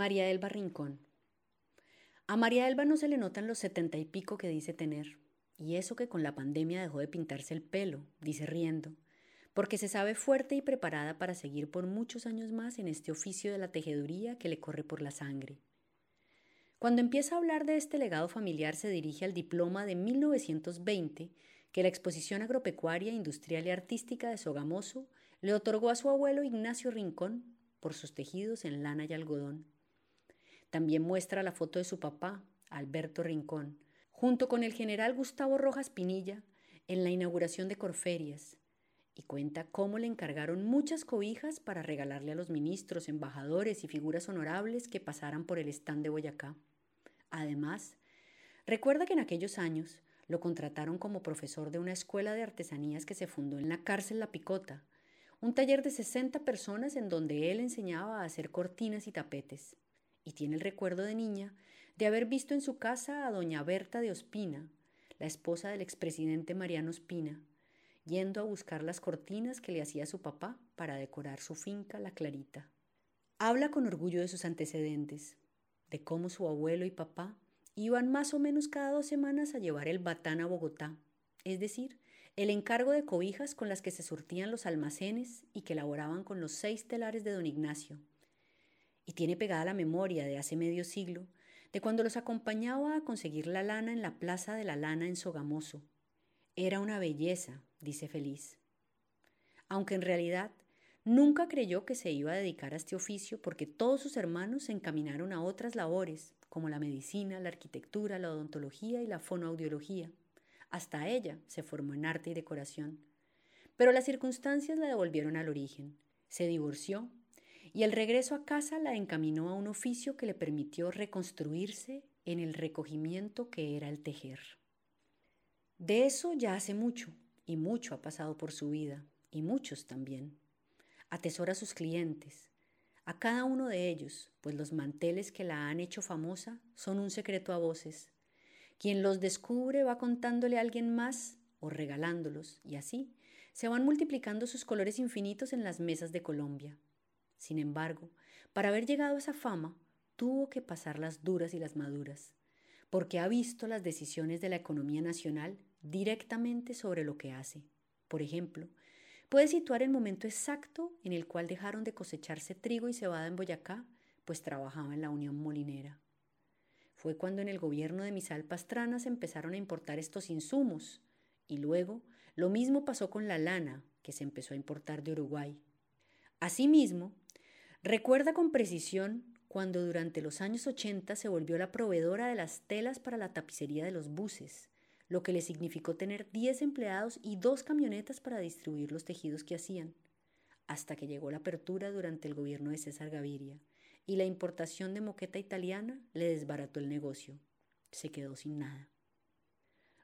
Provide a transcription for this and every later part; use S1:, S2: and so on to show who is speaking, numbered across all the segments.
S1: María Elba Rincón. A María Elba no se le notan los setenta y pico que dice tener, y eso que con la pandemia dejó de pintarse el pelo, dice riendo, porque se sabe fuerte y preparada para seguir por muchos años más en este oficio de la tejeduría que le corre por la sangre. Cuando empieza a hablar de este legado familiar se dirige al diploma de 1920 que la Exposición Agropecuaria, Industrial y Artística de Sogamoso le otorgó a su abuelo Ignacio Rincón por sus tejidos en lana y algodón. También muestra la foto de su papá, Alberto Rincón, junto con el general Gustavo Rojas Pinilla en la inauguración de Corferias, y cuenta cómo le encargaron muchas cobijas para regalarle a los ministros, embajadores y figuras honorables que pasaran por el stand de Boyacá. Además, recuerda que en aquellos años lo contrataron como profesor de una escuela de artesanías que se fundó en la cárcel La Picota, un taller de 60 personas en donde él enseñaba a hacer cortinas y tapetes y tiene el recuerdo de niña de haber visto en su casa a doña Berta de Ospina, la esposa del expresidente Mariano Ospina, yendo a buscar las cortinas que le hacía su papá para decorar su finca La Clarita. Habla con orgullo de sus antecedentes, de cómo su abuelo y papá iban más o menos cada dos semanas a llevar el batán a Bogotá, es decir, el encargo de cobijas con las que se surtían los almacenes y que elaboraban con los seis telares de don Ignacio, y tiene pegada la memoria de hace medio siglo de cuando los acompañaba a conseguir la lana en la Plaza de la Lana en Sogamoso. Era una belleza, dice feliz. Aunque en realidad nunca creyó que se iba a dedicar a este oficio porque todos sus hermanos se encaminaron a otras labores, como la medicina, la arquitectura, la odontología y la fonoaudiología. Hasta ella se formó en arte y decoración. Pero las circunstancias la devolvieron al origen. Se divorció y el regreso a casa la encaminó a un oficio que le permitió reconstruirse en el recogimiento que era el tejer. De eso ya hace mucho, y mucho ha pasado por su vida, y muchos también. Atesora a sus clientes, a cada uno de ellos, pues los manteles que la han hecho famosa son un secreto a voces. Quien los descubre va contándole a alguien más o regalándolos, y así se van multiplicando sus colores infinitos en las mesas de Colombia. Sin embargo, para haber llegado a esa fama, tuvo que pasar las duras y las maduras, porque ha visto las decisiones de la economía nacional directamente sobre lo que hace. Por ejemplo, puede situar el momento exacto en el cual dejaron de cosecharse trigo y cebada en Boyacá, pues trabajaba en la Unión Molinera. Fue cuando en el gobierno de Misal Pastrana se empezaron a importar estos insumos, y luego lo mismo pasó con la lana, que se empezó a importar de Uruguay. Asimismo, Recuerda con precisión cuando durante los años 80 se volvió la proveedora de las telas para la tapicería de los buses, lo que le significó tener 10 empleados y dos camionetas para distribuir los tejidos que hacían, hasta que llegó la apertura durante el gobierno de César Gaviria y la importación de moqueta italiana le desbarató el negocio. Se quedó sin nada.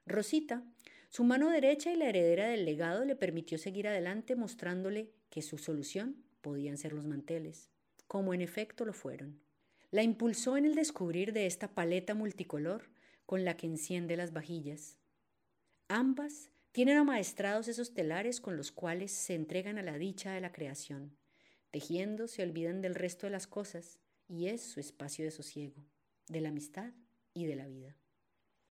S1: Rosita, su mano derecha y la heredera del legado, le permitió seguir adelante mostrándole que su solución podían ser los manteles, como en efecto lo fueron. La impulsó en el descubrir de esta paleta multicolor con la que enciende las vajillas. Ambas tienen amaestrados esos telares con los cuales se entregan a la dicha de la creación. Tejiendo se olvidan del resto de las cosas y es su espacio de sosiego, de la amistad y de la vida.